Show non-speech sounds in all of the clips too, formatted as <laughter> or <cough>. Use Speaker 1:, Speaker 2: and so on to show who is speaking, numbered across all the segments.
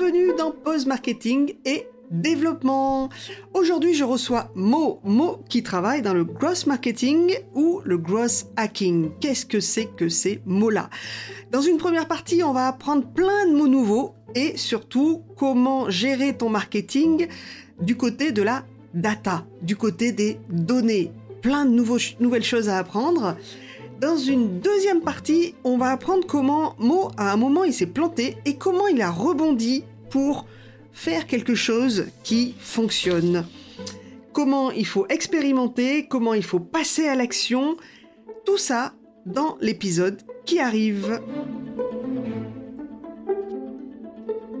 Speaker 1: bienvenue dans Pause Marketing et Développement. Aujourd'hui, je reçois Mo, Mo qui travaille dans le gross marketing ou le gross hacking. Qu'est-ce que c'est que ces mots-là? Dans une première partie, on va apprendre plein de mots nouveaux et surtout comment gérer ton marketing du côté de la data, du côté des données. Plein de nouveaux, nouvelles choses à apprendre. Dans une deuxième partie, on va apprendre comment Mo, à un moment, il s'est planté et comment il a rebondi pour faire quelque chose qui fonctionne. Comment il faut expérimenter, comment il faut passer à l'action, tout ça dans l'épisode qui arrive.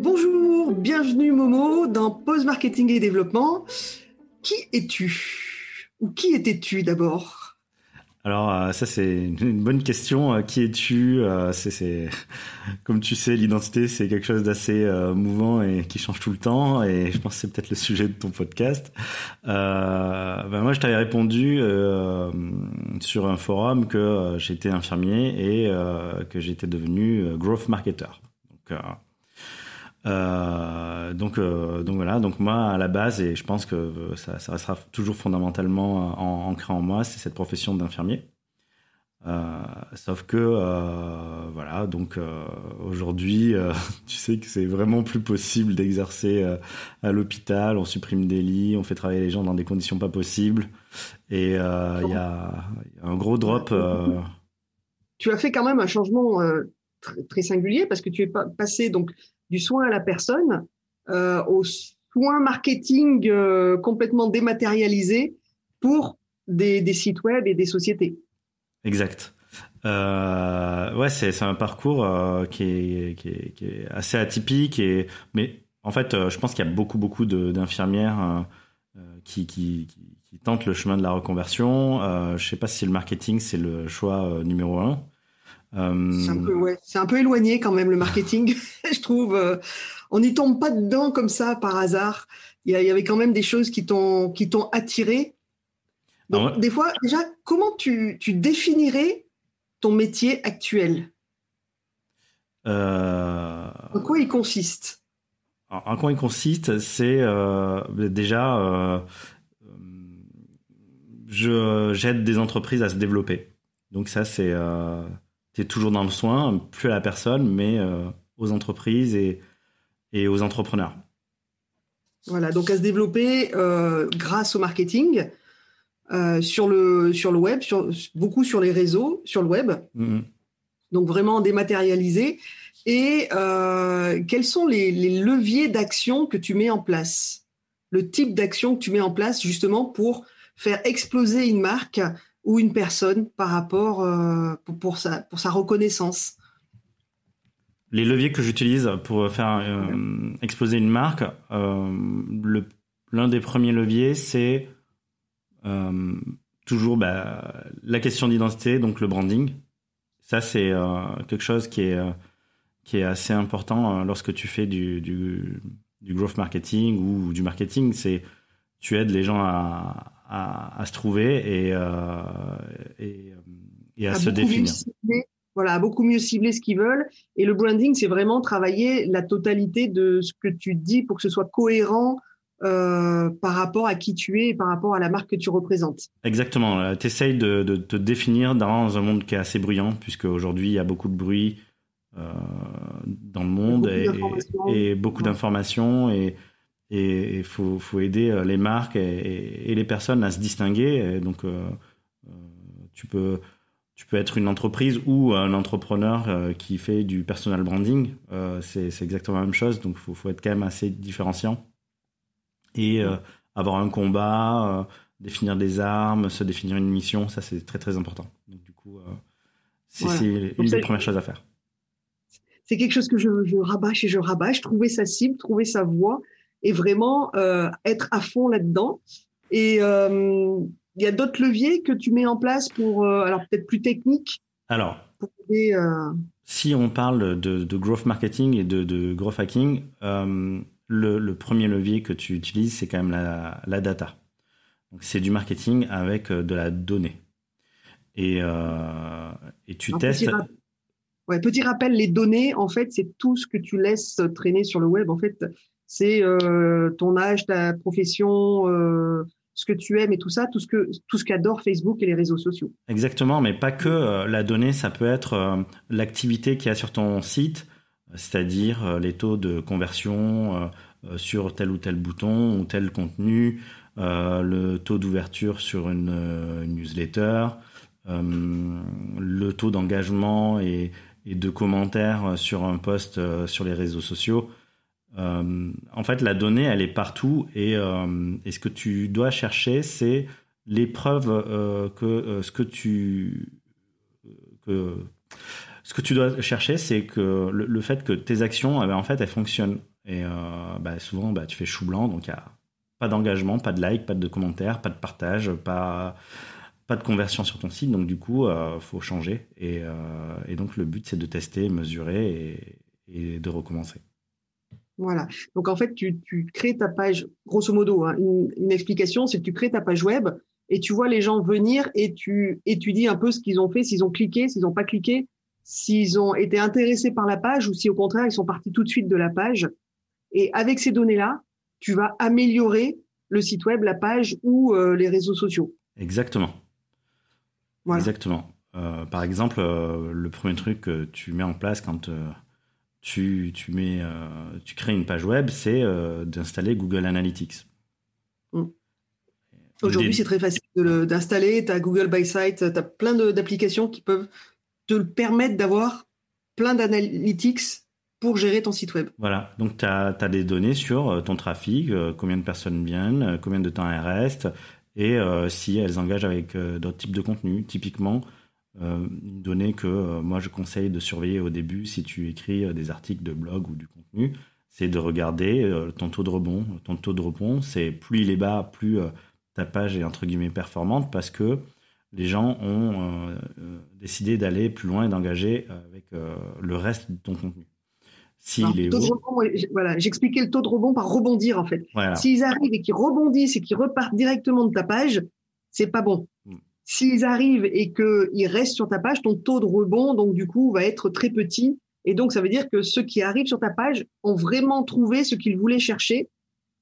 Speaker 1: Bonjour, bienvenue Momo dans Pause Marketing et Développement. Qui es-tu? Ou qui étais-tu d'abord?
Speaker 2: Alors euh, ça c'est une bonne question. Euh, qui es-tu euh, C'est <laughs> comme tu sais, l'identité c'est quelque chose d'assez mouvant et qui change tout le temps. Et je pense que c'est peut-être le sujet de ton podcast. Ben moi je t'avais répondu sur un forum que j'étais infirmier et que j'étais devenu growth marketer. Euh, donc, euh, donc voilà. Donc moi, à la base, et je pense que ça, ça restera toujours fondamentalement ancré en moi, c'est cette profession d'infirmier. Euh, sauf que euh, voilà, donc euh, aujourd'hui, <laughs> tu sais que c'est vraiment plus possible d'exercer à l'hôpital. On supprime des lits, on fait travailler les gens dans des conditions pas possibles, et il y a un gros drop.
Speaker 1: Tu as fait quand même un changement très, très singulier parce que tu es passé donc du soin à la personne euh, au soin marketing euh, complètement dématérialisé pour des, sites web et des sociétés.
Speaker 2: Exact. Euh, ouais, c'est un parcours qui, est, assez atypique et mais en fait, je pense qu'il y a beaucoup beaucoup d'infirmières qui, tentent le chemin de la reconversion. Je sais pas si le marketing c'est le choix numéro un.
Speaker 1: Euh, c'est un peu, ouais, un peu éloigné quand même le marketing, <laughs> je trouve. Euh, on n'y tombe pas dedans comme ça par hasard. Il y, avait quand même des choses qui t'ont qui t'ont attiré. Donc, des fois, déjà, comment tu, tu définirais ton métier actuel? Euh... En quoi il consiste?
Speaker 2: En quoi il consiste? C'est euh, déjà, euh, je j'aide des entreprises à se développer. Donc ça, c'est euh, toujours dans le soin, plus à la personne, mais euh, aux entreprises et, et aux entrepreneurs.
Speaker 1: Voilà, donc à se développer euh, grâce au marketing, euh, sur, le, sur le web, sur, beaucoup sur les réseaux, sur le web. Mm-hmm. Donc vraiment dématérialisé. Et quels sont les, les leviers d'action que tu mets en place? Le type d'action que tu mets en place justement pour faire exploser une marque ou une personne par rapport euh, pour, sa, pour sa reconnaissance
Speaker 2: Les leviers que j'utilise pour faire euh, exploser une marque, euh, l'un des premiers leviers, c'est toujours bah, la question d'identité, donc le branding. Ça, c'est quelque chose qui est, qui est assez important lorsque tu fais du, du, du growth marketing ou du marketing. C'est tu aides les gens à, à, se trouver et, euh, et, et, à, se définir.
Speaker 1: voilà, à beaucoup mieux cibler ce qu'ils veulent. Et le branding, c'est vraiment travailler la totalité de ce que tu dis pour que ce soit cohérent euh, par rapport à qui tu es et par rapport à la marque que tu représentes.
Speaker 2: Exactement. Euh, tu essayes de, de, te définir dans un monde qui est assez bruyant, puisque aujourd'hui, il y a beaucoup de bruit euh, dans le monde et, et, beaucoup d'informations. Et, et il faut, faut, aider euh, les marques et, et, les personnes à se distinguer. donc, euh, euh, tu peux tu peux être une entreprise ou un entrepreneur qui fait du personal branding. c'est exactement la même chose. Donc, il faut, faut, être quand même assez différenciant. Et avoir un combat, définir des armes, se définir une mission, ça, c'est très, très important. Donc, du coup, c'est une des premières choses à faire.
Speaker 1: C'est quelque chose que je, je rabâche et je rabâche, trouver sa cible, trouver sa voie et vraiment euh, être à fond là-dedans. Et euh, il y a d'autres leviers que tu mets en place pour, euh, alors peut-être plus techniques.
Speaker 2: Alors, si on parle de, de, growth marketing et de, de growth hacking, le, le, premier levier que tu utilises, c'est quand même la, la data. Donc c'est du marketing avec de la donnée. Et, et tu testes.
Speaker 1: Ouais, petit rappel, les données, en fait, c'est tout ce que tu laisses traîner sur le web. En fait, c'est euh, ton âge, ta profession, euh, ce que tu aimes et tout ça, tout ce que qu'adore Facebook et les réseaux sociaux.
Speaker 2: Exactement, mais pas que euh, la donnée, ça peut être l'activité qu'il y a sur ton site, c'est-à-dire les taux de conversion sur tel ou tel bouton ou tel contenu, le taux d'ouverture sur une, newsletter, le taux d'engagement et, et, de commentaires sur un post sur les réseaux sociaux. Euh, en fait, la donnée, elle est partout et, euh, et ce que tu dois chercher, c'est les preuves euh, que ce que tu que ce que tu dois chercher, c'est que le, fait que tes actions, eh ben, en fait, elles fonctionnent. Et bah, souvent, bah, tu fais chou blanc, donc il n'y a pas d'engagement, pas de like, pas de commentaires, pas de partage, pas, pas de conversion sur ton site. Donc du coup, il faut changer. Et, donc le but, c'est de tester, mesurer et de recommencer.
Speaker 1: Voilà. Donc en fait, tu, crées ta page, grosso modo, hein, une, explication, c'est que tu crées ta page web et tu vois les gens venir et tu étudies un peu ce qu'ils ont fait, s'ils ont cliqué, s'ils n'ont pas cliqué, s'ils ont été intéressés par la page ou si au contraire ils sont partis tout de suite de la page. Et avec ces données-là, tu vas améliorer le site web, la page ou euh, les réseaux sociaux.
Speaker 2: Exactement. Exactement. Euh, par exemple, euh, le premier truc que tu mets en place quand tu, tu, mets, euh, tu crées une page web, c'est euh, d'installer Google Analytics.
Speaker 1: Mm. Aujourd'hui, c'est très facile d'installer. Tu as Google by Site, tu as plein d'applications qui peuvent te permettre d'avoir plein d'analytics pour gérer ton site web.
Speaker 2: Voilà, donc tu as, as, des données sur euh, ton trafic, combien de personnes viennent, combien de temps elles restent, et si elles engagent avec d'autres types de contenus. Typiquement, une donnée que euh, moi je conseille de surveiller au début si tu écris euh, des articles de blog ou du contenu, c'est de regarder ton taux de rebond. Ton taux de rebond, c'est plus il est bas, plus ta page est entre guillemets performante parce que les gens ont décidé d'aller plus loin et d'engager avec le reste de ton contenu.
Speaker 1: S'il est voilà, j'expliquais le taux de rebond par rebondir en fait. S'ils arrivent et qu'ils rebondissent et qu'ils repartent directement de ta page, c'est pas bon. S'ils arrivent et qu'ils restent sur ta page, ton taux de rebond, donc du coup, va être très petit. Et donc, ça veut dire que ceux qui arrivent sur ta page ont vraiment trouvé ce qu'ils voulaient chercher.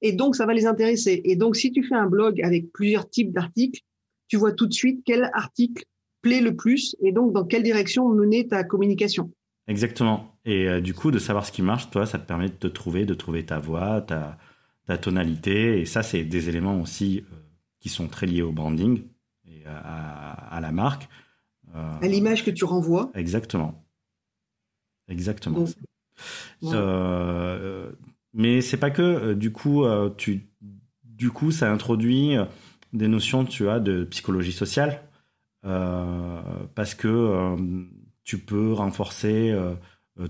Speaker 1: Et donc, ça va les intéresser. Et donc, si tu fais un blog avec plusieurs types d'articles, tu vois tout de suite quel article plaît le plus et donc dans quelle direction mener ta communication.
Speaker 2: Exactement. Et euh, du coup, de savoir ce qui marche, toi, ça te permet de te trouver, de trouver ta voix, ta, ta tonalité. Et ça, c'est des éléments aussi euh, qui sont très liés au branding à, la marque.
Speaker 1: Euh, à l'image que tu renvoies.
Speaker 2: Exactement. Exactement. Euh, mais c'est pas que euh, du coup tu du coup ça introduit des notions tu as de psychologie sociale parce que tu peux renforcer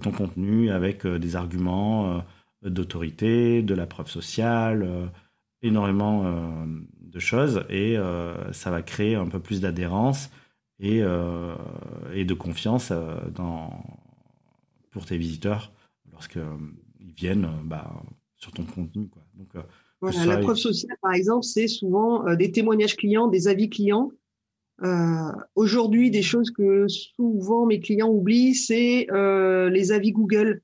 Speaker 2: ton contenu avec des arguments d'autorité, de la preuve sociale, énormément de choses et euh, ça va créer un peu plus d'adhérence et, euh, et de confiance euh, dans, pour tes visiteurs lorsqu'ils viennent bah, sur ton contenu. Quoi. Donc,
Speaker 1: voilà, la preuve sociale, par exemple, c'est souvent des témoignages clients, des avis clients. Aujourd'hui, des choses que souvent mes clients oublient, c'est les avis Google.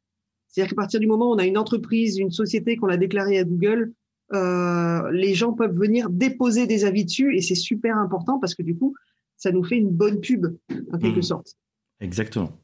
Speaker 1: C'est-à-dire qu'à partir du moment où on a une entreprise, une société qu'on a déclarée à Google, euh, les gens peuvent venir déposer des avis dessus et c'est super important parce que du coup, ça nous fait une bonne pub en quelque mmh. sorte.
Speaker 2: Exactement.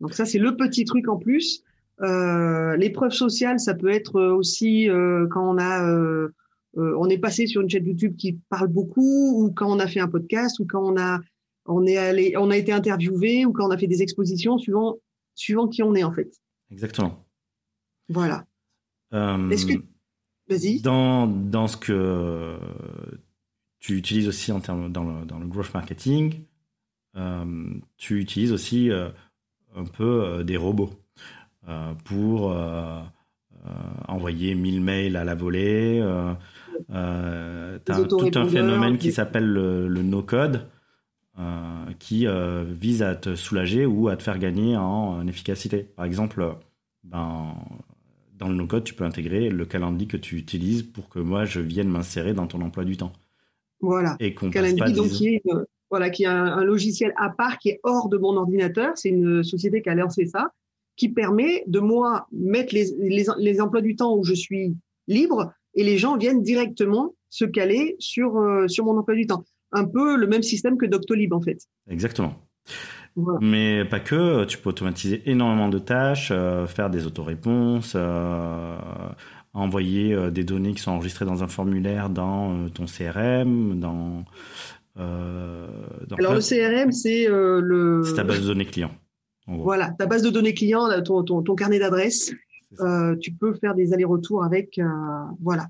Speaker 1: Donc ça, c'est le petit truc en plus. Euh, L'épreuve sociale, ça peut être aussi euh, quand on a, euh, on est passé sur une chaîne YouTube qui parle beaucoup, ou quand on a fait un podcast, ou quand on a, on est allé, on a été interviewé, ou quand on a fait des expositions, suivant, suivant qui on est en fait.
Speaker 2: Exactement.
Speaker 1: Voilà. Est-ce que
Speaker 2: dans, dans ce que tu utilises aussi en termes dans le, dans le growth marketing, euh, tu utilises aussi euh, un peu euh, des robots pour envoyer 1000 mails à la volée. tu as tout un phénomène qui s'appelle le, le no-code. qui vise à te soulager ou à te faire gagner en efficacité. Par exemple, ben, dans le no-code, tu peux intégrer le calendrier que tu utilises pour que moi, je vienne m'insérer dans ton emploi du temps.
Speaker 1: Voilà.
Speaker 2: Et qu'on passe pas
Speaker 1: donc, qui est voilà, qui est un, logiciel à part qui est hors de mon ordinateur. C'est une société qui a lancé ça, qui permet de moi mettre les, les, emplois du temps où je suis libre et les gens viennent directement se caler sur euh, sur mon emploi du temps. Un peu le même système que Doctolib en fait.
Speaker 2: Exactement. Mais pas que, tu peux automatiser énormément de tâches, euh, faire des autoréponses, euh, envoyer des données qui sont enregistrées dans un formulaire dans ton CRM, dans
Speaker 1: euh, Alors le CRM, c'est euh, le.
Speaker 2: C'est ta base de données client.
Speaker 1: Voilà, ta base de données client, ton, ton, ton carnet d'adresses. Euh, tu peux faire des allers-retours avec, voilà,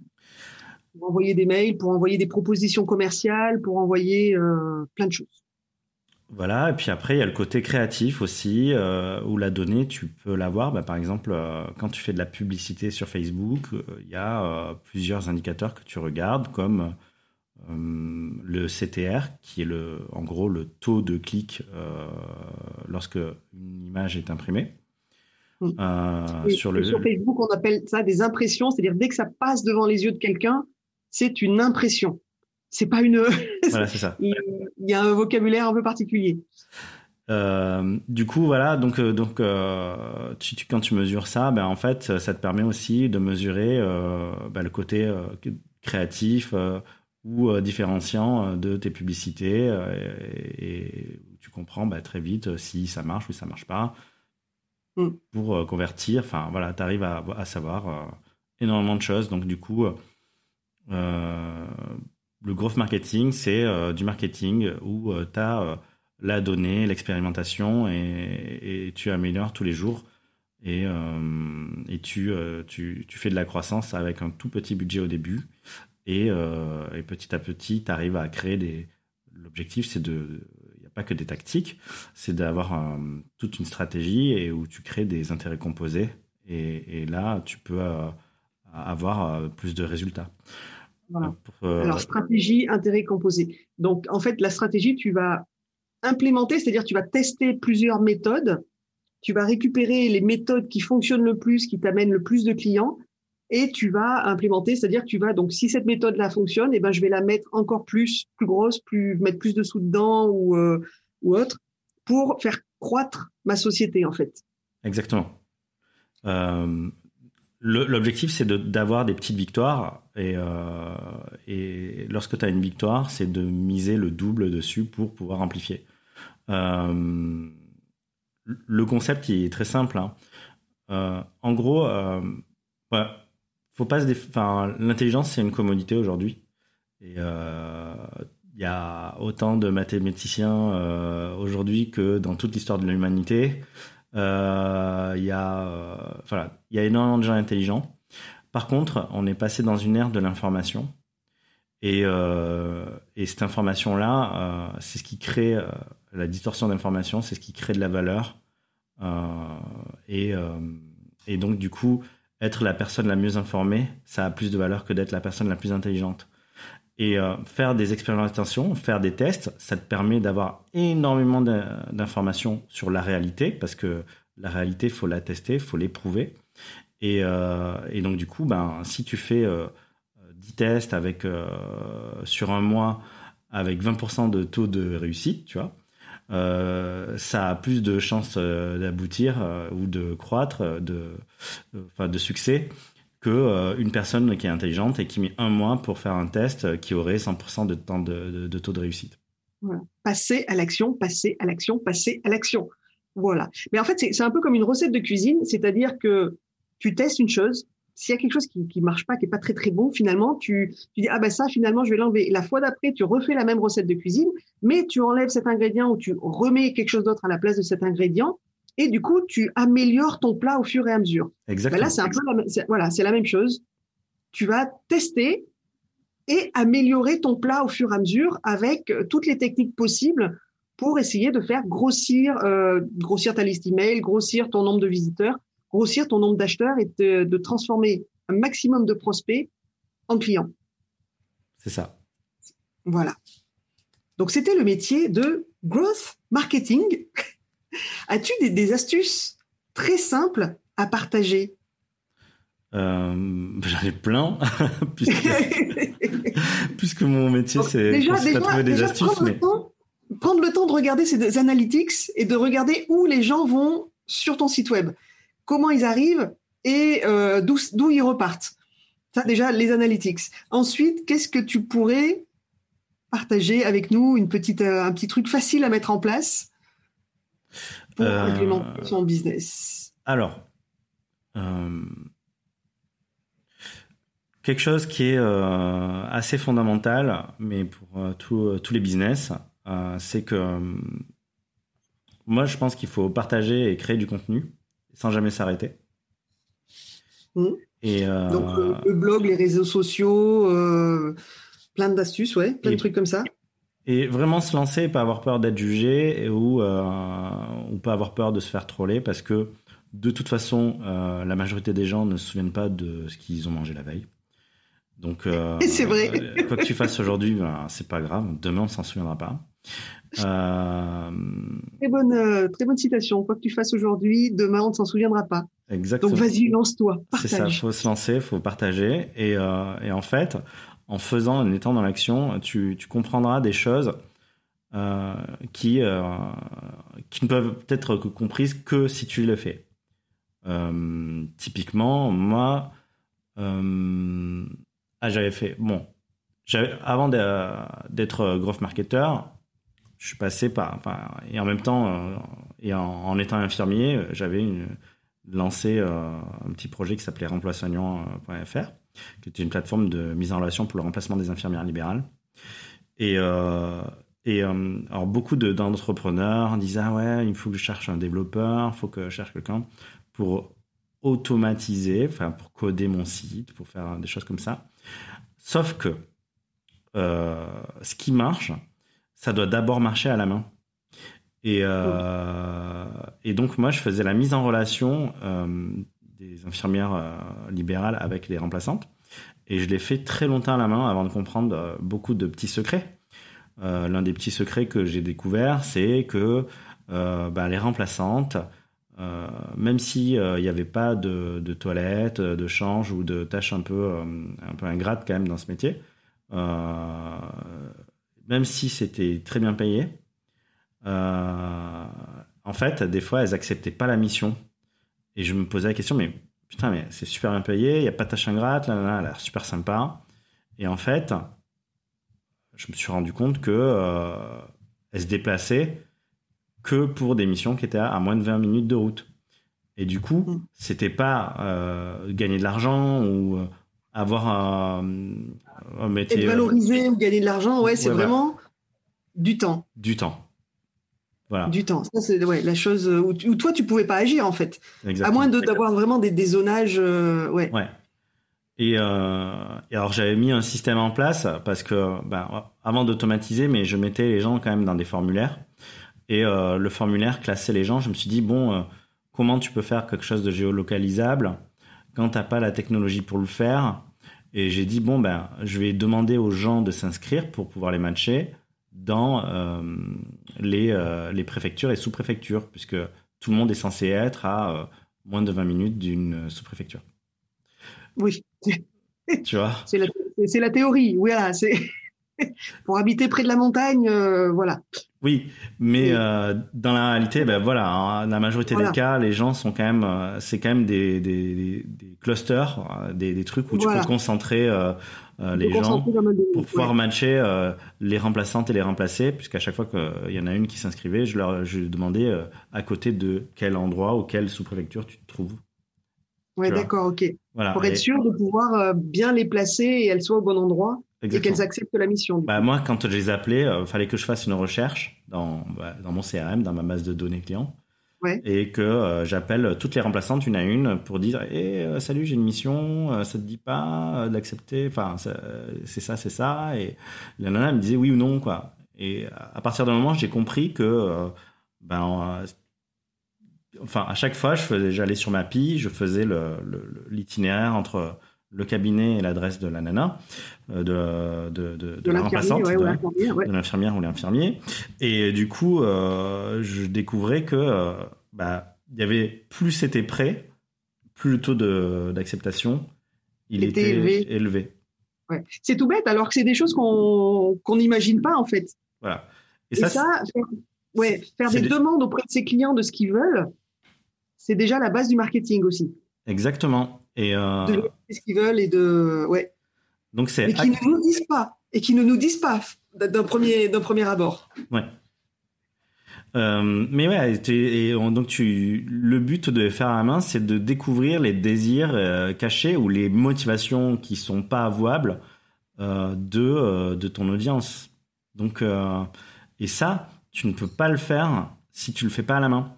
Speaker 1: pour envoyer des mails, pour envoyer des propositions commerciales, pour envoyer plein de choses.
Speaker 2: Voilà, et puis après, il y a le côté créatif aussi, où la donnée, tu peux l'avoir. Bah, par exemple, quand tu fais de la publicité sur Facebook, il y a plusieurs indicateurs que tu regardes, comme euh, le CTR, qui est le, en gros le taux de clic euh, lorsque une image est imprimée.
Speaker 1: Euh, sur, le... sur Facebook, on appelle ça des impressions, c'est-à-dire dès que ça passe devant les yeux de quelqu'un, c'est une impression. C'est pas une. <laughs>
Speaker 2: Voilà, c'est ça.
Speaker 1: il y a un vocabulaire un peu particulier.
Speaker 2: du coup, voilà, donc, donc tu, quand tu mesures ça, ben, en fait, ça te permet aussi de mesurer ben, le côté créatif, ou euh, différenciant euh, de tes publicités euh, et, tu comprends bah, très vite si ça marche ou ça marche pas mm. pour convertir. Enfin voilà, tu arrives à, savoir énormément de choses. Donc du coup, le growth marketing, c'est du marketing où tu as la donnée, l'expérimentation et, tu améliores tous les jours. Et, tu, fais de la croissance avec un tout petit budget au début euh, et, petit à petit, tu arrives à créer des. L'objectif, c'est de. Il n'y a pas que des tactiques, c'est d'avoir toute une stratégie et où tu crées des intérêts composés. Et, là, tu peux euh, avoir euh, plus de résultats.
Speaker 1: Alors, stratégie, intérêt composé. Donc, en fait, la stratégie, tu vas implémenter, c'est-à-dire tu vas tester plusieurs méthodes, tu vas récupérer les méthodes qui fonctionnent le plus, qui t'amènent le plus de clients, et tu vas implémenter, c'est-à-dire tu vas donc si cette méthode là fonctionne, et eh ben je vais la mettre encore plus plus grosse, plus mettre plus de sous dedans ou euh, ou autre pour faire croître ma société en fait.
Speaker 2: Exactement. Euh, L'objectif c'est d'avoir des petites victoires et, euh, lorsque tu as une victoire, c'est de miser le double dessus pour pouvoir amplifier. Euh, le concept il est très simple. Hein. Euh, en gros, faut pas enfin l'intelligence c'est une commodité aujourd'hui et il y a autant de mathématiciens aujourd'hui que dans toute l'histoire de l'humanité euh, il y a voilà. Il y a énormément de gens intelligents. Par contre on est passé dans une ère de l'information. Et, et cette information là c'est ce qui crée la distorsion d'information c'est ce qui crée de la valeur. Et donc du coup être la personne la mieux informée, ça a plus de valeur que d'être la personne la plus intelligente. Et euh, faire des expérimentations, faire des tests, ça te permet d'avoir énormément d'informations sur la réalité, parce que la réalité, faut la tester, faut l'éprouver. Et, euh, donc du coup, ben, si tu fais euh, 10 tests avec euh, sur un mois avec 20% de taux de réussite, tu vois, euh, ça a plus de chances euh, d'aboutir euh, ou de croître, de, de succès que une personne qui est intelligente et qui met un mois pour faire un test qui aurait 100% de temps de, taux de réussite.
Speaker 1: Passer à l'action, passer à l'action, passer à l'action. Voilà. Mais en fait, c'est un peu comme une recette de cuisine, c'est-à-dire que tu testes une chose, s'il y a quelque chose qui qui marche pas, qui est pas très très bon, finalement, tu, tu dis ah ben ça finalement je vais l'enlever. La fois d'après, tu refais la même recette de cuisine, mais tu enlèves cet ingrédient ou tu remets quelque chose d'autre à la place de cet ingrédient, et du coup tu améliores ton plat au fur et à mesure.
Speaker 2: Exactement.
Speaker 1: Ben là c'est un peu la, voilà c'est la même chose. Tu vas tester et améliorer ton plat au fur et à mesure avec euh, toutes les techniques possibles pour essayer de faire grossir euh, grossir ta liste email, grossir ton nombre de visiteurs grossir ton nombre d'acheteurs et de, transformer un maximum de prospects en clients.
Speaker 2: C'est ça.
Speaker 1: Voilà. Donc c'était le métier de growth marketing. As-tu des, astuces très simples à partager?
Speaker 2: Euh, J'en ai plein, <laughs> <laughs> puisque, mon métier c'est de trouver des astuces.
Speaker 1: mais prendre le temps de regarder ces analytics et de regarder où les gens vont sur ton site web, comment ils arrivent et euh, d'où ils repartent. Ça déjà les analytics. Ensuite, qu'est-ce que tu pourrais partager avec nous? Une petite euh, un petit truc facile à mettre en place? Pour euh, son business.
Speaker 2: Alors. quelque chose qui est assez fondamental, mais pour tous les business, c'est que moi, je pense qu'il faut partager et créer du contenu sans jamais s'arrêter.
Speaker 1: Mmh. Et euh, Donc le, blog, les réseaux sociaux, euh, plein d'astuces, ouais, plein de trucs comme ça.
Speaker 2: Et vraiment se lancer et pas avoir peur d'être jugé ou, euh, ou pas avoir peur de se faire troller parce que de toute façon, la majorité des gens ne se souviennent pas de ce qu'ils ont mangé la veille. Donc, <laughs>
Speaker 1: c'est vrai.
Speaker 2: quoi que tu fasses aujourd'hui, ben, c'est pas grave. Demain, on s'en souviendra pas.
Speaker 1: Euh... Très bonne, euh, très bonne citation. Quoi que tu fasses aujourd'hui, demain on ne s'en souviendra pas.
Speaker 2: Exactement.
Speaker 1: Donc vas-y, lance-toi.
Speaker 2: C'est ça, il faut se lancer, il faut partager. Et, euh, et, en fait, en faisant, en étant dans l'action, tu, comprendras des choses euh, qui, euh, qui ne peuvent être comprises que si tu le fais. Euh, typiquement, moi, ah, j'avais fait. Bon, avant d'être growth marketer, je suis passé par, enfin, et en même temps, et en, étant infirmier, j'avais lancé un petit projet qui s'appelait remplaçoignant.fr, qui était une plateforme de mise en relation pour le remplacement des infirmières libérales. Et, euh, et alors beaucoup d'entrepreneurs disaient ah ouais, il faut que je cherche un développeur, il faut que je cherche quelqu'un pour automatiser, enfin pour coder mon site, pour faire des choses comme ça. Sauf que ce qui marche, ça doit d'abord marcher à la main. Et, euh, et donc moi, je faisais la mise en relation euh, des infirmières euh, libérales avec les remplaçantes. Et je l'ai fait très longtemps à la main avant de comprendre beaucoup de petits secrets. L'un des petits secrets que j'ai découvert, c'est que bah, les remplaçantes, même s'il n'y avait pas de, de toilette, de change ou de tâches un peu, un peu ingrates quand même dans ce métier, même si c'était très bien payé, euh, en fait, des fois, elles acceptaient pas la mission. Et je me posais la question, mais putain, mais c'est super bien payé, il n'y a pas de tâche ingrate, là, là, elle a l'air super sympa. Et en fait, je me suis rendu compte que euh, elles se déplaçaient que pour des missions qui étaient à, moins de 20 minutes de route. Et du coup, mm. c'était pas euh, gagner de l'argent ou euh, avoir un,
Speaker 1: un métier. Être valorisé ou gagner de l'argent, ouais, c'est vraiment du temps.
Speaker 2: Du temps. Voilà.
Speaker 1: Du temps. Ça, c'est ouais, la chose où, toi, tu pouvais pas agir, en fait. À moins d'avoir vraiment des, des zonages. Euh, ouais.
Speaker 2: ouais. Et, euh, et, alors, j'avais mis un système en place parce que, ben, avant d'automatiser, mais je mettais les gens quand même dans des formulaires. Et euh, le formulaire classait les gens. Je me suis dit, bon, comment tu peux faire quelque chose de géolocalisable quand tu n'as pas la technologie pour le faire? Et j'ai dit, bon, ben, je vais demander aux gens de s'inscrire pour pouvoir les matcher dans euh, les, euh, les préfectures et sous-préfectures, puisque tout le monde est censé être à euh, moins de 20 minutes d'une sous-préfecture.
Speaker 1: Oui.
Speaker 2: Tu vois? <laughs>
Speaker 1: C'est la, la, théorie, voilà. C'est <laughs> pour habiter près de la montagne, voilà.
Speaker 2: Oui, mais dans la réalité, ben voilà, hein, la majorité des cas, les gens sont quand même, c'est quand même des, des, des clusters, des, des, trucs où tu peux concentrer les gens pour pouvoir matcher les remplaçantes et les remplacer, puisqu'à chaque fois qu'il y en a une qui s'inscrivait, je leur je demandais à côté de quel endroit ou quelle sous-préfecture tu te trouves.
Speaker 1: Oui, d'accord, ok. Voilà. Pour être sûr de pouvoir bien les placer et elles soient au bon endroit et qu'elles acceptent la mission.
Speaker 2: Bah, moi, quand je les appelais, il euh, fallait que je fasse une recherche dans, bah, dans mon CRM, dans ma base de données Et que euh, j'appelle toutes les remplaçantes une à une pour dire hey, euh, Salut, j'ai une mission, ça te dit pas d'accepter Enfin, c'est ça, c'est ça. Et la nana me disait oui ou non. quoi. Et à partir d'un moment, j'ai compris que ben, enfin, à chaque fois, j'allais sur ma pie, je faisais l'itinéraire entre le cabinet et l'adresse de la nana, euh, de, de, de, de la remplaçante, de, l'infirmière ou l'infirmier. Et du coup, euh, je découvrais que euh, bah, il y avait plus c'était prêt, plus le taux d'acceptation il était, élevé.
Speaker 1: Ouais. C'est tout bête, alors que c'est des choses qu'on n'imagine pas en fait.
Speaker 2: Voilà.
Speaker 1: Et, ça, faire, ouais, faire des, demandes auprès de ses clients de ce qu'ils veulent, c'est déjà la base du marketing aussi.
Speaker 2: Exactement. Et
Speaker 1: euh... de ce qu'ils veulent et de ouais.
Speaker 2: Donc c'est.
Speaker 1: Qui ne nous disent pas et qui ne nous disent pas d'un premier d'un premier abord.
Speaker 2: Ouais. Euh, mais ouais, et donc tu, le but de faire à la main, c'est de découvrir les désirs euh, cachés ou les motivations qui sont pas avouables euh, de de ton audience. Donc et ça, tu ne peux pas le faire si tu le fais pas à la main.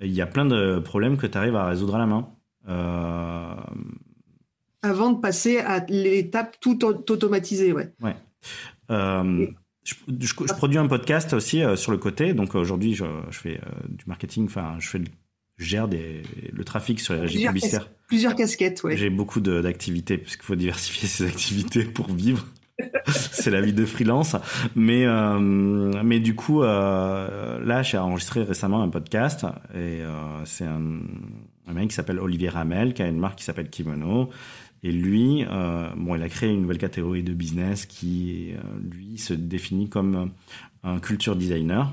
Speaker 2: Il y a plein de problèmes que tu arrives à résoudre à la main.
Speaker 1: Avant de passer à l'étape tout automatisée, ouais.
Speaker 2: Ouais. Je, produis un podcast aussi euh, sur le côté. Donc aujourd'hui, je, fais euh, du marketing. Enfin, je fais, gère des, le trafic sur les régies publicitaires.
Speaker 1: plusieurs casquettes, ouais.
Speaker 2: J'ai beaucoup d'activités puisqu'il faut diversifier <laughs> ses activités pour vivre. <laughs> c'est la vie de freelance. Mais euh, mais du coup, là, j'ai enregistré récemment un podcast et c'est un, un mec qui s'appelle Olivier Ramel qui a une marque qui s'appelle Kimono et lui, euh, bon, il a créé une nouvelle catégorie de business qui, euh, lui, se définit comme un culture designer.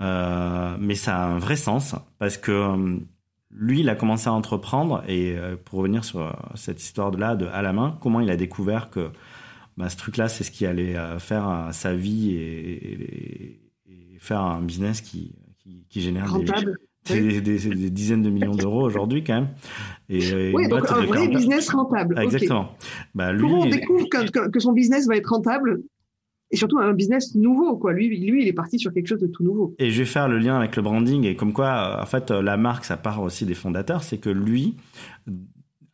Speaker 2: Euh, mais ça a un vrai sens parce que lui, il a commencé à entreprendre et pour revenir sur cette histoire-là de à la main, comment il a découvert que bah, ce truc-là, c'est ce qui allait faire sa vie et, et, faire un business qui, qui, qui génère
Speaker 1: Rentable.
Speaker 2: des, des, des, dizaines de millions d'euros aujourd'hui quand même.
Speaker 1: Et, euh, oui, donc un vrai business rentable.
Speaker 2: exactement.
Speaker 1: Bah, lui, Comment on découvre que, que, son business va être rentable et surtout un business nouveau quoi. Lui, lui, il est parti sur quelque chose de tout nouveau.
Speaker 2: Et je vais faire le lien avec le branding et comme quoi, en fait, la marque, ça part aussi des fondateurs. C'est que lui,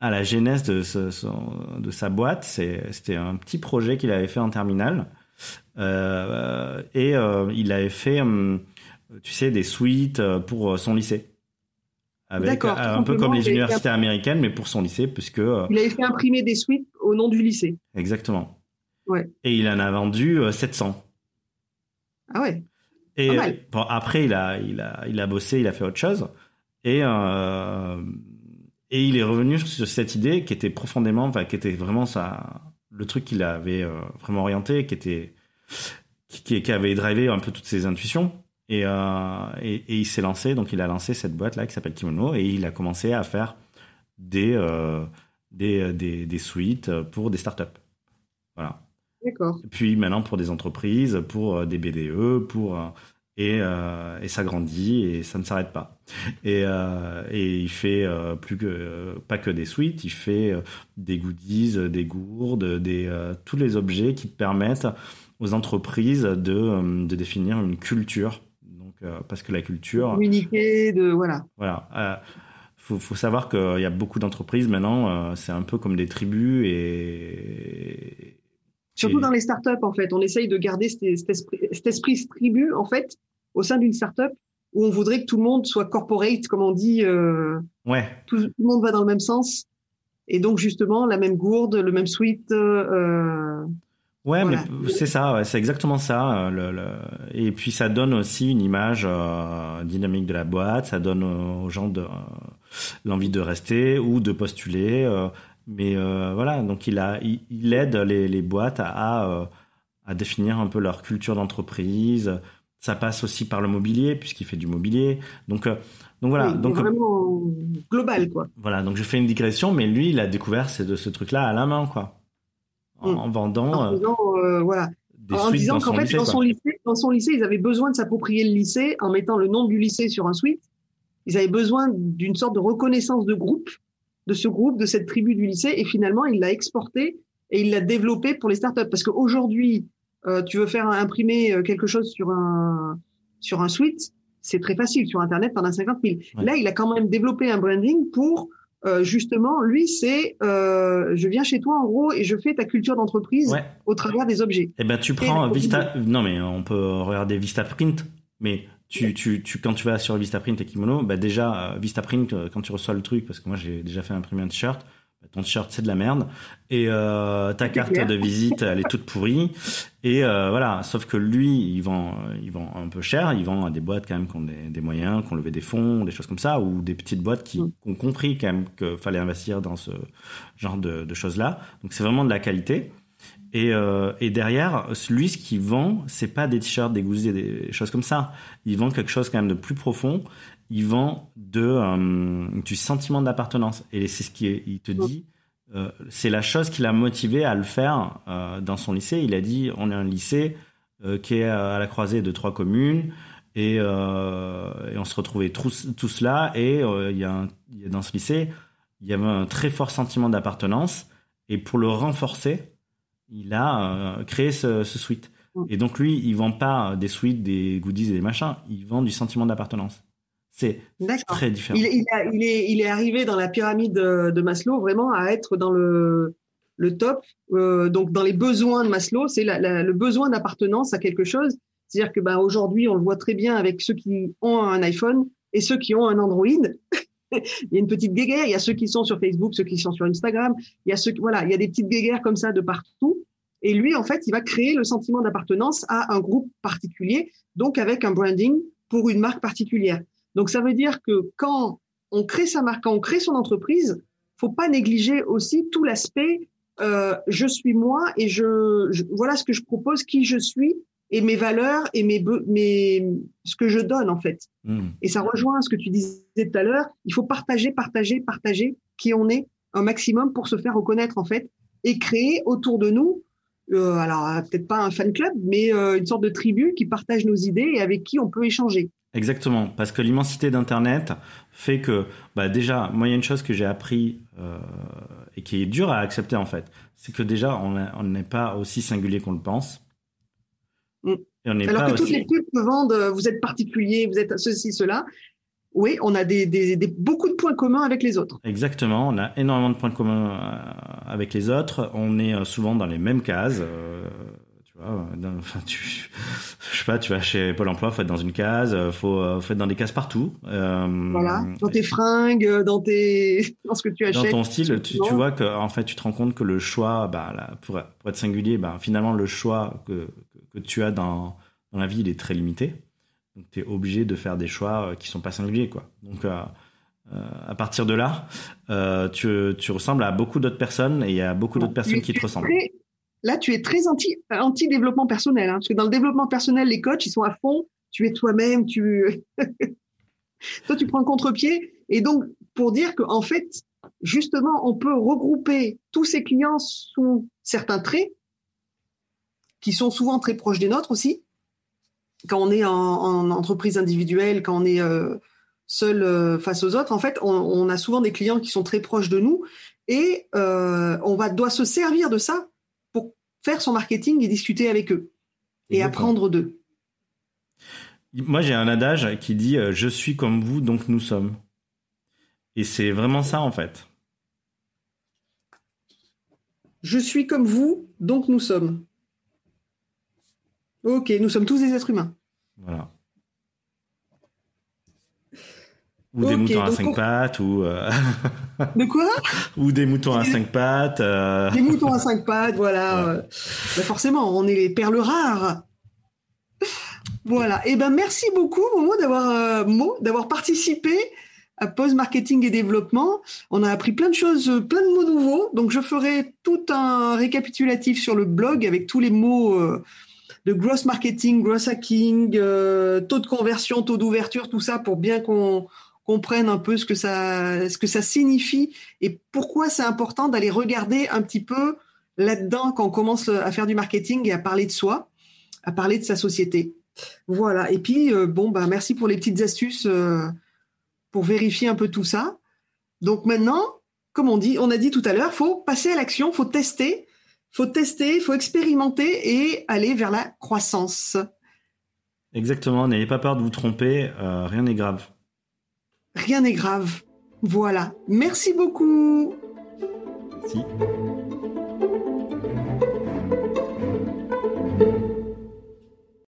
Speaker 2: à la genèse de, ce, de sa boîte, c'était un petit projet qu'il avait fait en terminale. Euh, et euh, il avait fait, hum, tu sais, des suites pour son lycée. Avec, euh, un peu comme les universités américaines, mais pour son lycée, puisque... Euh,
Speaker 1: il avait fait imprimer des suites au nom du lycée.
Speaker 2: Exactement.
Speaker 1: Ouais.
Speaker 2: Et il en a vendu 700.
Speaker 1: Euh, ah ouais.
Speaker 2: Et bon, après, il a, il, a, il a bossé, il a fait autre chose. Et, euh, et il est revenu sur cette idée qui était profondément, enfin, qui était vraiment ça, le truc qu'il avait vraiment orienté, qui était, qui, qui avait drivé un peu toutes ses intuitions. Et, euh, et, et, il s'est lancé, donc il a lancé cette boîte là qui s'appelle Kimono et il a commencé à faire des, euh, des, des, des, suites pour des startups. Voilà.
Speaker 1: D'accord.
Speaker 2: Puis maintenant pour des entreprises, pour euh, des BDE, pour et, et ça grandit et ça ne s'arrête pas. Et, et il fait plus que pas que des suites, il fait des goodies, des gourdes, des tous les objets qui permettent aux entreprises de, de définir une culture euh, parce que la culture.
Speaker 1: Communiquer, de voilà.
Speaker 2: Voilà. Euh, faut, faut savoir qu'il y a beaucoup d'entreprises maintenant, euh, c'est un peu comme des tribus et.
Speaker 1: Surtout dans les startups, en fait, on essaye de garder cet, esprit, cet esprit tribu, en fait, au sein d'une startup où on voudrait que tout le monde soit corporate, comme on dit. Euh,
Speaker 2: ouais.
Speaker 1: Tout, tout, le monde va dans le même sens. Et donc, justement, la même gourde, le même suite. Euh,
Speaker 2: Ouais, mais c'est ça, ouais, c'est exactement ça. Euh, le, le... Et puis ça donne aussi une image euh, dynamique de la boîte, ça donne aux gens de, euh, l'envie de rester ou de postuler. Euh, mais voilà, donc il a, il, aide les, les boîtes à, à, définir un peu leur culture d'entreprise. Ça passe aussi par le mobilier puisqu'il fait du mobilier. Donc donc voilà, donc
Speaker 1: vraiment global quoi.
Speaker 2: Voilà, donc je fais une digression, mais lui, il a découvert ce, ce truc-là à la main quoi en, mm. vendant.
Speaker 1: En, euh, euh, voilà. en disant qu'en fait, dans, son lycée, dans son lycée, ils avaient besoin de s'approprier le lycée en mettant le nom du lycée sur un suite. Ils avaient besoin d'une sorte de reconnaissance de groupe, de ce groupe, de cette tribu du lycée. Et finalement, il l'a exporté et il l'a développé pour les startups. Parce qu'aujourd'hui, euh, tu veux faire imprimer euh, quelque chose sur un, sur un suite, c'est très facile. Sur Internet, pendant 50 000. Là, il a quand même développé un branding pour euh, justement, lui, c'est euh, je viens chez toi en gros et je fais ta culture d'entreprise au travers des objets.
Speaker 2: Eh ben, tu prends Vista. Non, mais on peut regarder Vistaprint, mais tu, tu, tu, quand tu vas sur Vistaprint et Kimono, bah déjà, euh, Vistaprint, quand tu reçois le truc, parce que moi j'ai déjà fait imprimer un t-shirt, ton t-shirt c'est de la merde. Et euh, ta carte de visite elle est toute pourrie. Et euh, voilà. Sauf que lui il vend il vend un peu cher. Il vend à des boîtes quand même qui ont des, des moyens qui ont levé des fonds des choses comme ça ou des petites boîtes qui, mm. ont compris quand même qu'il fallait investir dans ce genre de, de choses là donc c'est vraiment de la qualité Et, euh, et, derrière, lui, ce qu'il vend, c'est pas des t-shirts, des goodies, des choses comme ça. Il vend quelque chose quand même de plus profond. Il vend euh, du sentiment d'appartenance. Et c'est ce qu'il te dit. Euh, c'est la chose qui l'a motivé à le faire dans son lycée. Il a dit on est un lycée qui est à la croisée de trois communes et, on se retrouvait tous, là. Et dans ce lycée, il y avait un très fort sentiment d'appartenance. Et pour le renforcer, il a euh, créé ce, ce, suite. Mm. Et donc lui, il vend pas des suites, des goodies et des machins, il vend du sentiment d'appartenance. C'est très différent.
Speaker 1: Il, il, il, est, il, est, arrivé dans la pyramide de, Maslow vraiment à être dans le, le top. Euh, donc dans les besoins de Maslow, c'est le besoin d'appartenance à quelque chose. C'est-à-dire que bah, aujourd'hui, on le voit très bien avec ceux qui ont un iPhone et ceux qui ont un Android. <laughs> il y a une petite guéguerre. Il y a ceux qui sont sur Facebook, ceux qui sont sur Instagram. Il y a ceux, voilà, il y a des petites guéguerres comme ça de partout. Et lui, en fait, il va créer le sentiment d'appartenance à un groupe particulier, donc avec un branding pour une marque particulière. Donc, ça veut dire que quand on crée sa marque, quand on crée son entreprise, faut pas négliger aussi tout l'aspect euh, je suis moi et je, je, voilà ce que je propose, qui je suis et mes valeurs et mes, mes ce que je donne en fait. Hmm. Et ça rejoint ce que tu disais tout à l'heure. Il faut partager, partager, partager qui on est un maximum pour se faire reconnaître en fait et créer autour de nous, euh, alors peut-être pas un fan club, mais euh, une sorte de tribu qui partage nos idées et avec qui on peut échanger.
Speaker 2: Exactement, parce que l'immensité d'Internet fait que, bah déjà, moi il y a une chose que j'ai appris euh, et qui est dure à accepter en fait, c'est que déjà on n'est pas aussi singulier qu'on le pense.
Speaker 1: Mm. Alors que toutes les pubs vendent, euh, vous êtes particulier, vous êtes ceci, cela. Oui, on a des, des, beaucoup de points communs avec les autres.
Speaker 2: Exactement, on a énormément de points communs euh, avec les autres. On est euh, souvent dans les mêmes cases. tu vois, <laughs> enfin, tu, je sais pas, tu vas chez Pôle Emploi, faut être dans une case, faut, faut être dans des cases partout.
Speaker 1: voilà, dans tes fringues, dans tes, <laughs> dans ce que tu achètes.
Speaker 2: Dans ton style, tu, tu, vois que en fait, tu te rends compte que le choix, bah, là, pour, pour être singulier, bah, finalement, le choix que que tu as dans, dans la vie, il est très limité. Donc, tu es obligé de faire des choix euh, qui sont pas singuliers, quoi. Donc, euh, euh, à partir de là, tu, tu, ressembles à beaucoup d'autres personnes et il y a beaucoup d'autres personnes qui te ressemblent.
Speaker 1: là, tu es très anti, anti développement personnel, hein, parce que dans le développement personnel, les coachs, ils sont à fond. Tu es toi-même, tu, <laughs> toi, tu prends contre-pied. Et donc, pour dire qu'en fait, justement, on peut regrouper tous ces clients sous certains traits qui sont souvent très proches des nôtres aussi. Quand on est en, entreprise individuelle, quand on est euh, seul euh, face aux autres, en fait, on, a souvent des clients qui sont très proches de nous et euh, on va doit se servir de ça pour faire son marketing et discuter avec eux et apprendre d'eux.
Speaker 2: Moi, j'ai un adage qui dit je suis comme vous, donc nous sommes. Et c'est vraiment ça en fait.
Speaker 1: Je suis comme vous, donc nous sommes. Ok, nous sommes tous des êtres humains.
Speaker 2: Voilà. Ou des moutons à cinq pattes, ou. Euh, <laughs>
Speaker 1: de quoi?
Speaker 2: Ou des moutons à cinq pattes. Euh.
Speaker 1: Des moutons à cinq pattes, voilà. Ben, forcément, on est les perles rares. Voilà. Et eh ben merci beaucoup Momo d'avoir euh, d'avoir participé à Pause Marketing et Développement. On a appris plein de choses, plein de mots nouveaux. Donc je ferai tout un récapitulatif sur le blog avec tous les mots de gross marketing, gross hacking, euh, taux de conversion, taux d'ouverture, tout ça pour bien qu'on comprenne un peu ce que ça, ce que ça signifie et pourquoi c'est important d'aller regarder un petit peu là-dedans quand on commence à faire du marketing et à parler de soi, à parler de sa société. Voilà. Et puis euh, bon bah merci pour les petites astuces euh, pour vérifier un peu tout ça. Donc maintenant, comme on dit, on a dit tout à l'heure, faut passer à l'action, faut tester faut tester, faut expérimenter et aller vers la croissance.
Speaker 2: Exactement, n'ayez pas peur de vous tromper, euh, rien n'est grave.
Speaker 1: Rien n'est grave. Voilà. Merci beaucoup.
Speaker 2: Merci.